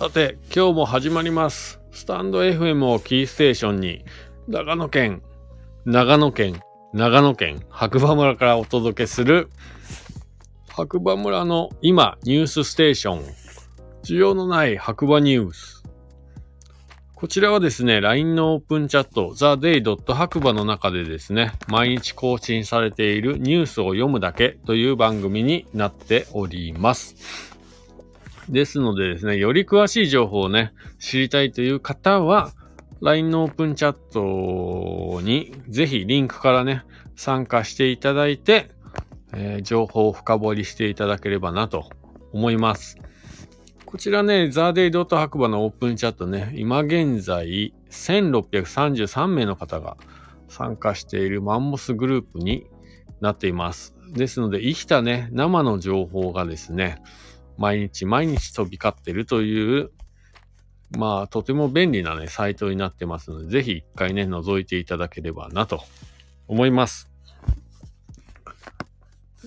さて、今日も始まります。スタンド FM をキーステーションに、長野県、長野県、長野県、白馬村からお届けする、白馬村の今、ニュースステーション、需要のない白馬ニュース。こちらはですね、LINE のオープンチャット、theday. 白馬の中でですね、毎日更新されているニュースを読むだけという番組になっております。ですのでですね、より詳しい情報をね、知りたいという方は、LINE のオープンチャットにぜひリンクからね、参加していただいて、えー情報を深掘りしていただければなと思います。こちらね、ザーデイドット白馬のオープンチャットね、今現在1633名の方が参加しているマンモスグループになっています。ですので、生きたね、生の情報がですね、毎日毎日飛び交ってるという、まあ、とても便利なね、サイトになってますので、ぜひ一回ね、覗いていただければなと思います。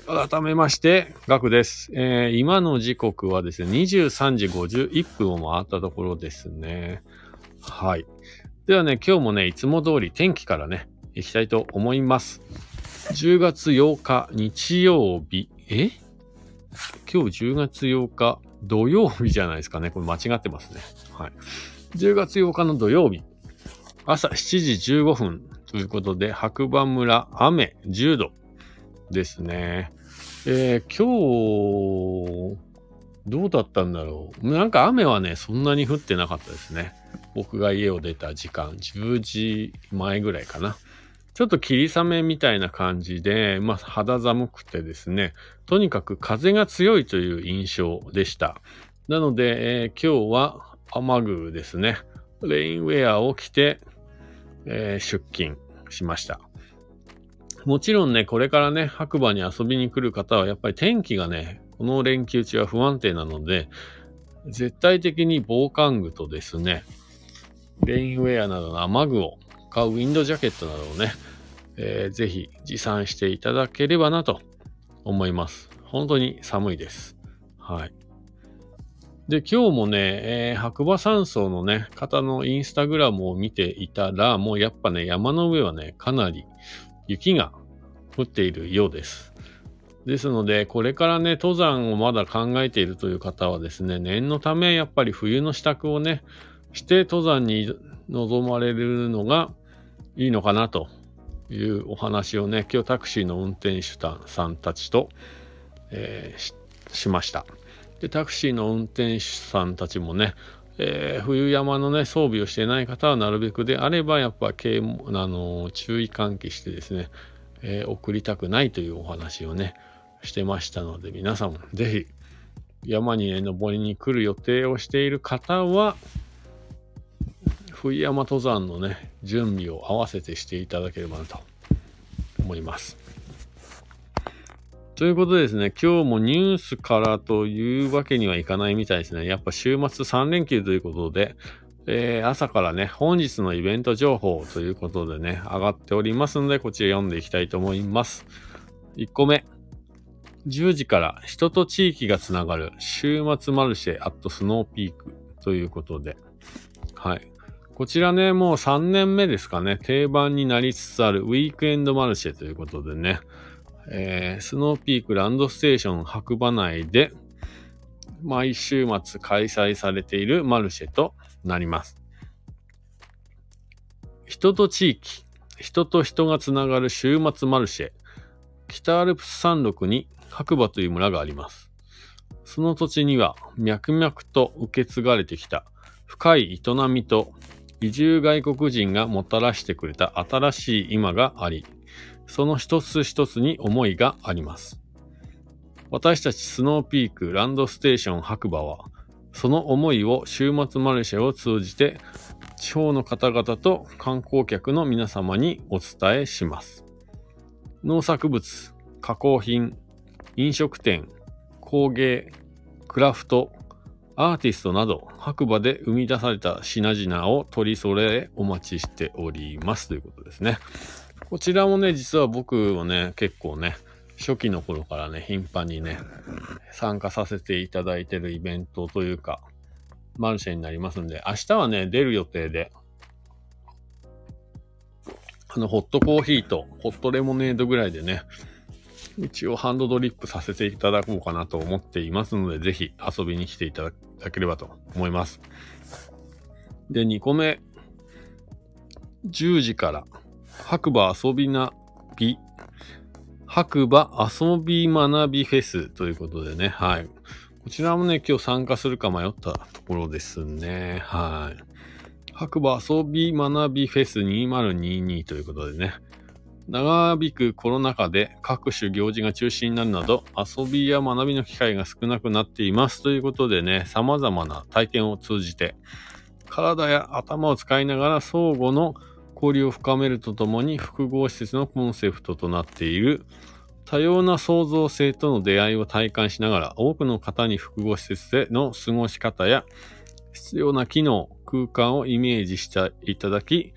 改めまして、ガクです。えー今の時刻はですね、23時51分を回ったところですね。はい。ではね、今日もね、いつも通り天気からね、行きたいと思います。10月8日日曜日、え？今日10月8日土曜日じゃないですかね。これ間違ってますね。はい。10月8日の土曜日、朝7時15分ということで、白馬村雨10度ですね。えー今日、どうだったんだろう。なんか雨はね、そんなに降ってなかったですね。僕が家を出た時間、10時前ぐらいかな。ちょっと霧雨みたいな感じで、まあ肌寒くてですね、とにかく風が強いという印象でした。なので、えー今日は雨具ですね。レインウェアを着て、えー出勤しました。もちろんね、これからね、白馬に遊びに来る方は、やっぱり天気がね、この連休中は不安定なので、絶対的に防寒具とですね、レインウェアなどの雨具を買うウィンドジャケットなどをね、えーぜひ持参していただければなと思います。本当に寒いです。はい。で、今日もね、えー白馬山荘のね、方のインスタグラムを見ていたら、もうやっぱね、山の上はね、かなり雪が降っているようです。ですので、これからね、登山をまだ考えているという方はですね、念のため、やっぱり冬の支度をね、して登山に臨まれるのがいいのかなというお話をね、今日タクシーの運転手さんたちと、えーししました。で、タクシーの運転手さんたちもね、えー冬山のね、装備をしていない方はなるべくであれば、やっぱ警、あの注意喚起してですね、えー送りたくないというお話をね、してましたので、皆さんもぜひ山に、登りに来る予定をしている方は、冬山登山のね、準備を合わせてしていただければなと思います。ということでですね、今日もニュースからというわけにはいかないみたいですね。やっぱ週末3連休ということで、えー朝からね、本日のイベント情報ということでね、上がっておりますので、こちら読んでいきたいと思います。1個目。10時から人と地域がつながる週末マルシェアットスノーピークということで、はい。こちらね、もう3年目ですかね、定番になりつつあるウィークエンドマルシェということでね、えースノーピークランドステーション白馬内で毎週末開催されているマルシェとなります。人と地域、人と人がつながる週末マルシェ。北アルプス山麓に白馬という村があります。その土地には脈々と受け継がれてきた深い営みと移住外国人がもたらしてくれた新しい今があり、その一つ一つに思いがあります。私たちスノーピークランドステーション白馬は、その思いを週末マルシェを通じて、地方の方々と観光客の皆様にお伝えします。農作物、加工品、飲食店、工芸、クラフト、アーティストなど白馬で生み出された品々を取り揃えお待ちしておりますということですね。こちらもね、実は僕もね、結構ね、初期の頃からね、頻繁にね、参加させていただいてるイベントというか、マルシェになりますんで、明日はね、出る予定で、あの、ホットコーヒーとホットレモネードぐらいでね、一応ハンドドリップさせていただこうかなと思っていますので、ぜひ遊びに来ていただければと思います。で、2個目、10時から、白馬遊びなび、白馬遊び学びフェスということでね、はい。こちらもね、今日参加するか迷ったところですね。はい。白馬遊び学びフェス2022ということでね、長引くコロナ禍で各種行事が中止になるなど遊びや学びの機会が少なくなっています。ということでね、様々な体験を通じて体や頭を使いながら相互の交流を深めるとともに複合施設のコンセプトとなっている多様な創造性との出会いを体感しながら多くの方に複合施設での過ごし方や必要な機能、空間をイメージしていただき、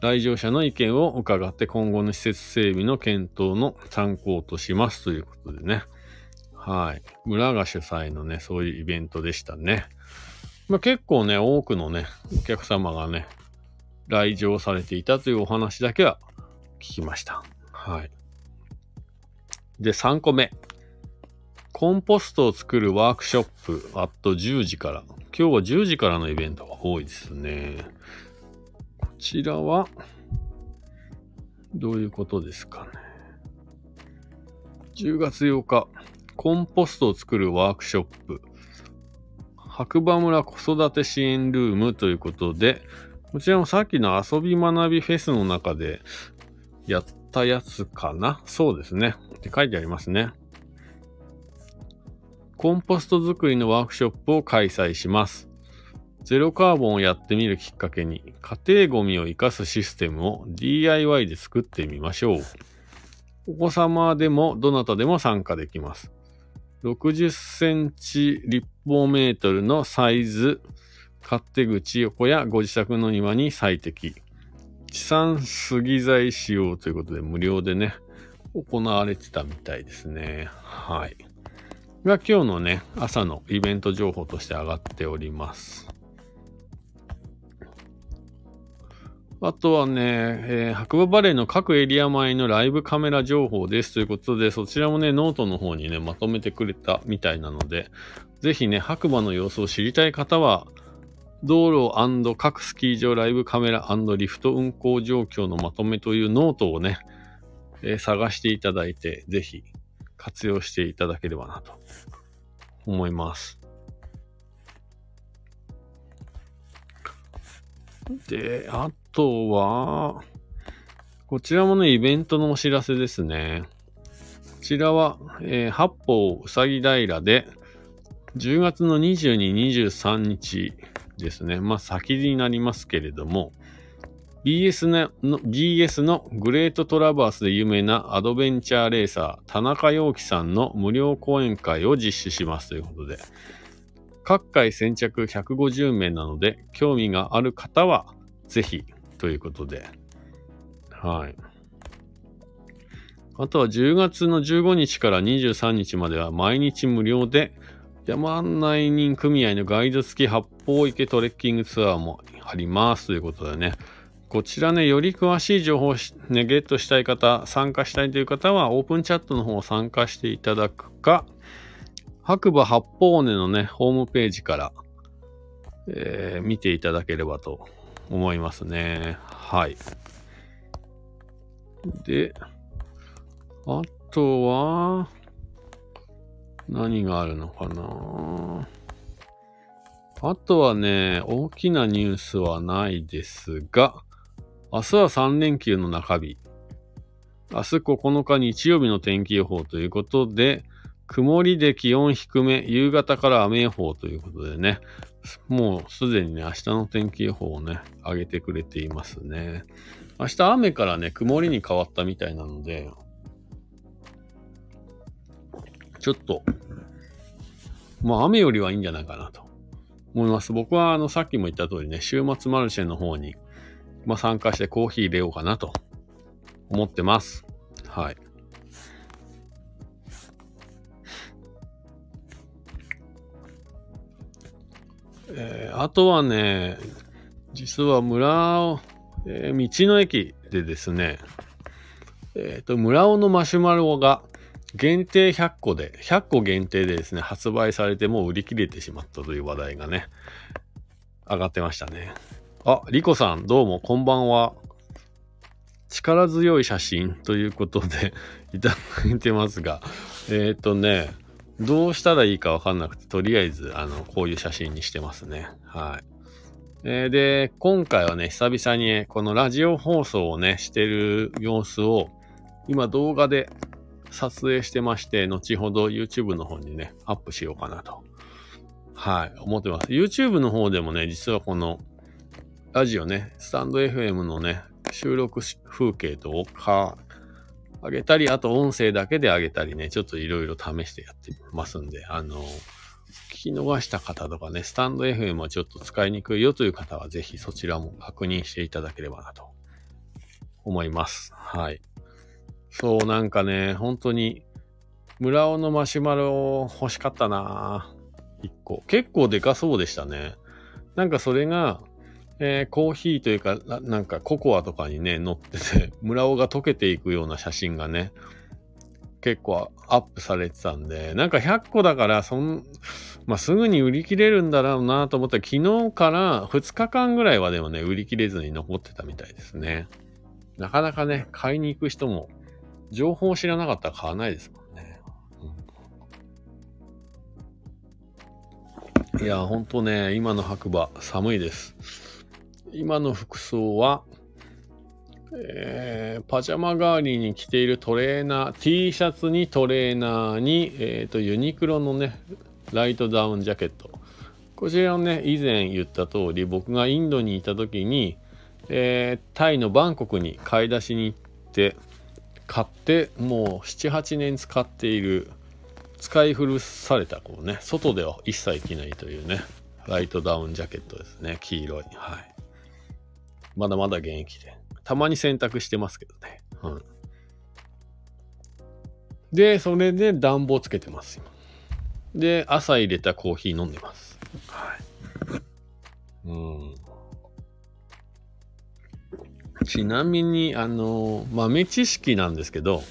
来場者の意見を伺って今後の施設整備の検討の参考としますということでね。はい。村が主催のね、そういうイベントでしたね。まあ、結構ね、多くのね、お客様がね、来場されていたというお話だけは聞きました。はい。で、3個目。コンポストを作るワークショップ、あと10時から。今日は10時からのイベントが多いですね。こちらは、どういうことですかね。10月8日、コンポストを作るワークショップ、白馬村子育て支援ルームということで、こちらもさっきの遊び学びフェスの中でやったやつかなそうですね。って書いてありますね。コンポスト作りのワークショップを開催します。ゼロカーボンをやってみるきっかけに、家庭ゴミを活かすシステムを DIY で作ってみましょう。お子様でもどなたでも参加できます。60センチ立方メートルのサイズ、勝手口横やご自宅の庭に最適。地産杉材使用ということで無料でね、行われてたみたいですね。はい。が今日のね、朝のイベント情報として上がっております。あとはね、えー、白馬バレーの各エリア前のライブカメラ情報ですということで、そちらもね、ノートの方にね、まとめてくれたみたいなので、ぜひね、白馬の様子を知りたい方は、道路各スキー場ライブカメラリフト運行状況のまとめというノートをね、えー、探していただいて、ぜひ活用していただければなと思います。で、あとは、こちらもね、イベントのお知らせですね。こちらは、えー、八方うさぎ平で、10月の22、23日ですね。まあ先になりますけれども、BS の BS のグレートトラバースで有名なアドベンチャーレーサー、田中陽樹さんの無料講演会を実施しますということで、各回先着150名なので、興味がある方はぜひということで、はい。あとは10月の15日から23日までは毎日無料で山案内人組合のガイド付き八方池トレッキングツアーもありますということでね。こちらね、より詳しい情報を、ね、ゲットしたい方、参加したいという方は、オープンチャットの方を参加していただくか、白馬八方根のね、ホームページから、えー、見ていただければと思いますね。はい。で、あとは、何があるのかなあとはね、大きなニュースはないですが、明日は3連休の中日。明日9日日曜日の天気予報ということで、曇りで気温低め、夕方から雨予報ということでね、もうすでにね、明日の天気予報をね、上げてくれていますね。明日雨からね、曇りに変わったみたいなので、ちょっと、まあ雨よりはいいんじゃないかなと思います。僕はあのさっきも言った通りね、週末マルシェの方に、まあ、参加してコーヒー入れようかなと思ってます。はい。えー、あとはね、実は村を、えー、道の駅でですね、えっ、ー、と、村尾のマシュマロが限定100個で、100個限定でですね、発売されてもう売り切れてしまったという話題がね、上がってましたね。あ、リコさん、どうも、こんばんは。力強い写真ということでいただいてますが、えっ、ー、とね、どうしたらいいかわかんなくて、とりあえず、あの、こういう写真にしてますね。はい。えー、で、今回はね、久々にこのラジオ放送をね、してる様子を、今動画で撮影してまして、後ほど YouTube の方にね、アップしようかなと。はい、思ってます。YouTube の方でもね、実はこの、ラジオね、スタンド FM のね、収録風景とか、あげたり、あと音声だけであげたりね、ちょっといろいろ試してやってますんで、あの、聞き逃した方とかね、スタンド FM はちょっと使いにくいよという方は、ぜひそちらも確認していただければなと思います。はい。そう、なんかね、本当に、村尾のマシュマロ欲しかったな一個。結構でかそうでしたね。なんかそれが、えー、コーヒーというかな、なんかココアとかにね、乗ってて、村尾が溶けていくような写真がね、結構アップされてたんで、なんか100個だから、そん、まあ、すぐに売り切れるんだろうなと思ったら、昨日から2日間ぐらいはでもね、売り切れずに残ってたみたいですね。なかなかね、買いに行く人も情報を知らなかったら買わないですもんね。うん、いや、ほんとね、今の白馬、寒いです。今の服装は、えー、パジャマ代わりに着ているトレーナー、T シャツにトレーナーに、えっ、ー、と、ユニクロのね、ライトダウンジャケット。こちらをね、以前言った通り、僕がインドにいた時に、えー、タイのバンコクに買い出しに行って、買ってもう78年使っている使い古されたこうね外では一切着ないというねライトダウンジャケットですね黄色いはいまだまだ現役で。たまに洗濯してますけどね。うん。でそれで暖房つけてます今。で朝入れたコーヒー飲んでます。はい。うん。ちなみに、あの、豆知識なんですけど、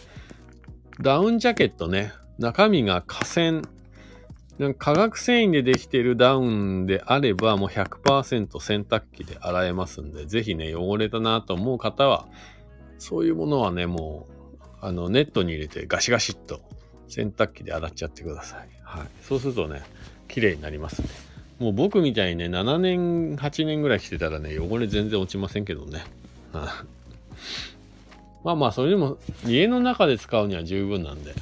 ダウンジャケットね、中身が化繊、化学繊維でできているダウンであれば、もう100%洗濯機で洗えますんで、ぜひね、汚れたなと思う方は、そういうものはね、もう、あの、ネットに入れてガシガシっと洗濯機で洗っちゃってください。はい。そうするとね、綺麗になりますね。もう僕みたいにね、7年、8年ぐらい着てたらね、汚れ全然落ちませんけどね。まあまあ、それでも家の中で使うには十分なんで、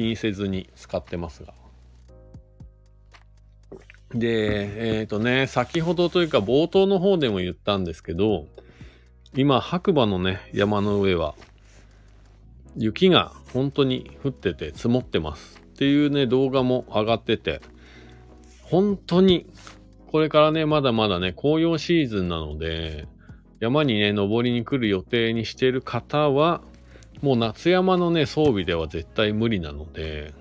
気にせずに使ってますが。で、えっ、ー、とね、先ほどというか冒頭の方でも言ったんですけど、今、白馬のね、山の上は、雪が本当に降ってて積もってますっていうね、動画も上がってて、本当に、これからね、まだまだね、紅葉シーズンなので、山にね、登りに来る予定にしてる方は、もう夏山のね、装備では絶対無理なので、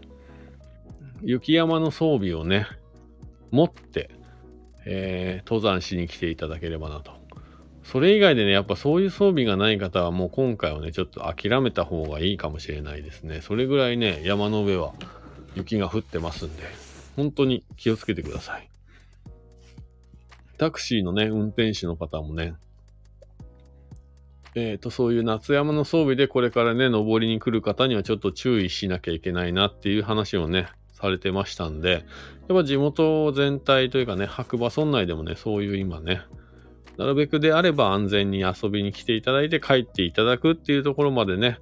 雪山の装備をね、持って、えー、登山しに来ていただければなと。それ以外でね、やっぱそういう装備がない方はもう今回はね、ちょっと諦めた方がいいかもしれないですね。それぐらいね、山の上は雪が降ってますんで、本当に気をつけてください。タクシーのね、運転手の方もね、えっ、ー、と、そういう夏山の装備でこれからね、登りに来る方にはちょっと注意しなきゃいけないなっていう話をね、されてましたんで、やっぱ地元全体というかね、白馬村内でもね、そういう今ね、なるべくであれば安全に遊びに来ていただいて帰っていただくっていうところまでね、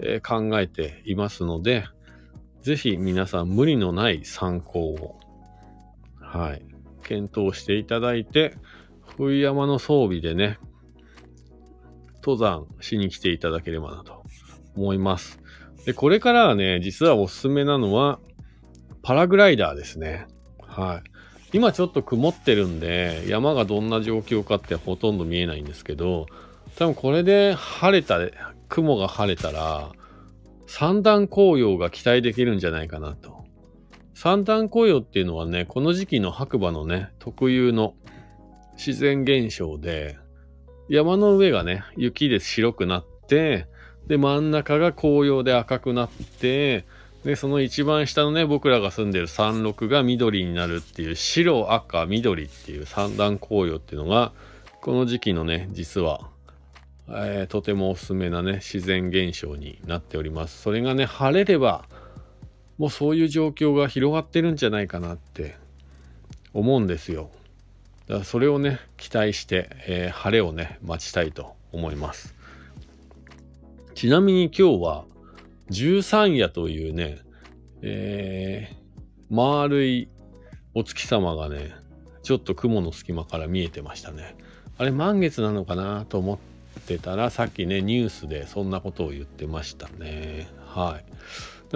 えー、考えていますので、ぜひ皆さん無理のない参考を、はい、検討していただいて、冬山の装備でね、登山しに来ていただければなと思います。で、これからはね、実はおすすめなのは、パラグライダーですね。はい。今ちょっと曇ってるんで、山がどんな状況かってほとんど見えないんですけど、多分これで晴れた、雲が晴れたら、三段紅葉が期待できるんじゃないかなと三段紅葉っていうのはね、この時期の白馬のね、特有の自然現象で、山の上がね、雪で白くなって、で、真ん中が紅葉で赤くなって、で、その一番下のね、僕らが住んでる山麓が緑になるっていう白、赤、緑っていう三段紅葉っていうのが、この時期のね、実は、えー、とてもおすすめなね、自然現象になっております。それがね、晴れれば、もうそういう状況が広がってるんじゃないかなって思うんですよ。だからそれをね、期待して、えー、晴れをね、待ちたいと思います。ちなみに今日は、十三夜というね、えー、丸いお月様がね、ちょっと雲の隙間から見えてましたね。あれ満月なのかなと思ってたら、さっきね、ニュースでそんなことを言ってましたね。はい。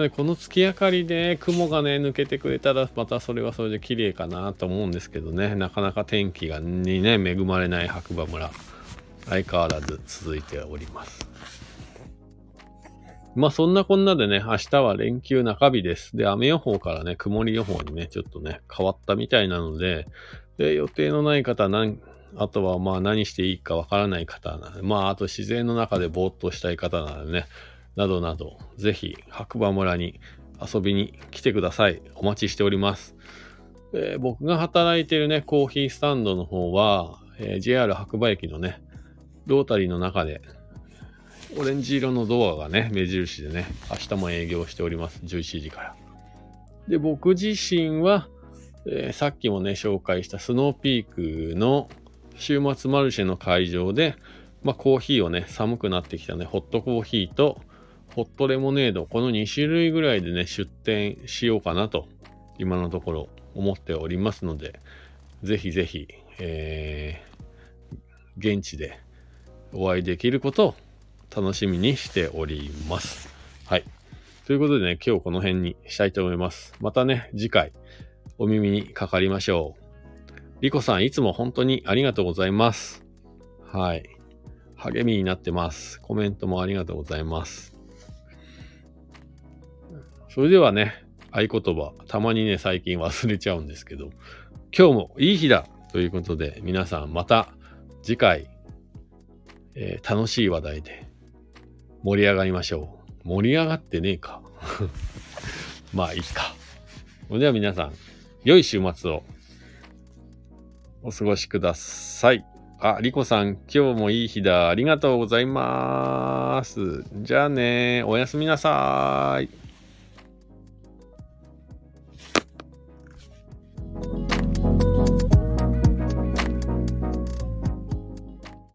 でこの月明かりで雲がね抜けてくれたらまたそれはそれで綺麗かなと思うんですけどね。なかなか天気がにね恵まれない白馬村。相変わらず続いております。まあそんなこんなでね明日は連休中日です。で雨予報からね曇り予報にねちょっとね変わったみたいなのでで予定のない方何あとはまあ何していいかわからない方なので、まああと自然の中でぼーっとしたい方なのでね、などなど、ぜひ白馬村に遊びに来てください。お待ちしております。えー、僕が働いているね、コーヒースタンドの方は、えー、JR 白馬駅のね、ロータリーの中で、オレンジ色のドアがね、目印でね、明日も営業しております。11時から。で、僕自身は、えー、さっきもね、紹介したスノーピークの週末マルシェの会場で、まあ、コーヒーをね、寒くなってきたね、ホットコーヒーと、ホットレモネード、この2種類ぐらいでね、出店しようかなと、今のところ思っておりますので、ぜひぜひ、えー、現地でお会いできることを楽しみにしております。はい。ということでね、今日この辺にしたいと思います。またね、次回お耳にかかりましょう。リコさん、いつも本当にありがとうございます。はい。励みになってます。コメントもありがとうございます。それではね、合言葉、たまにね、最近忘れちゃうんですけど、今日もいい日だということで、皆さんまた次回、えー、楽しい話題で盛り上がりましょう。盛り上がってねえか。まあいいか。それでは皆さん、良い週末をお過ごしください。あ、リコさん、今日もいい日だ。ありがとうございます。じゃあね、おやすみなさい。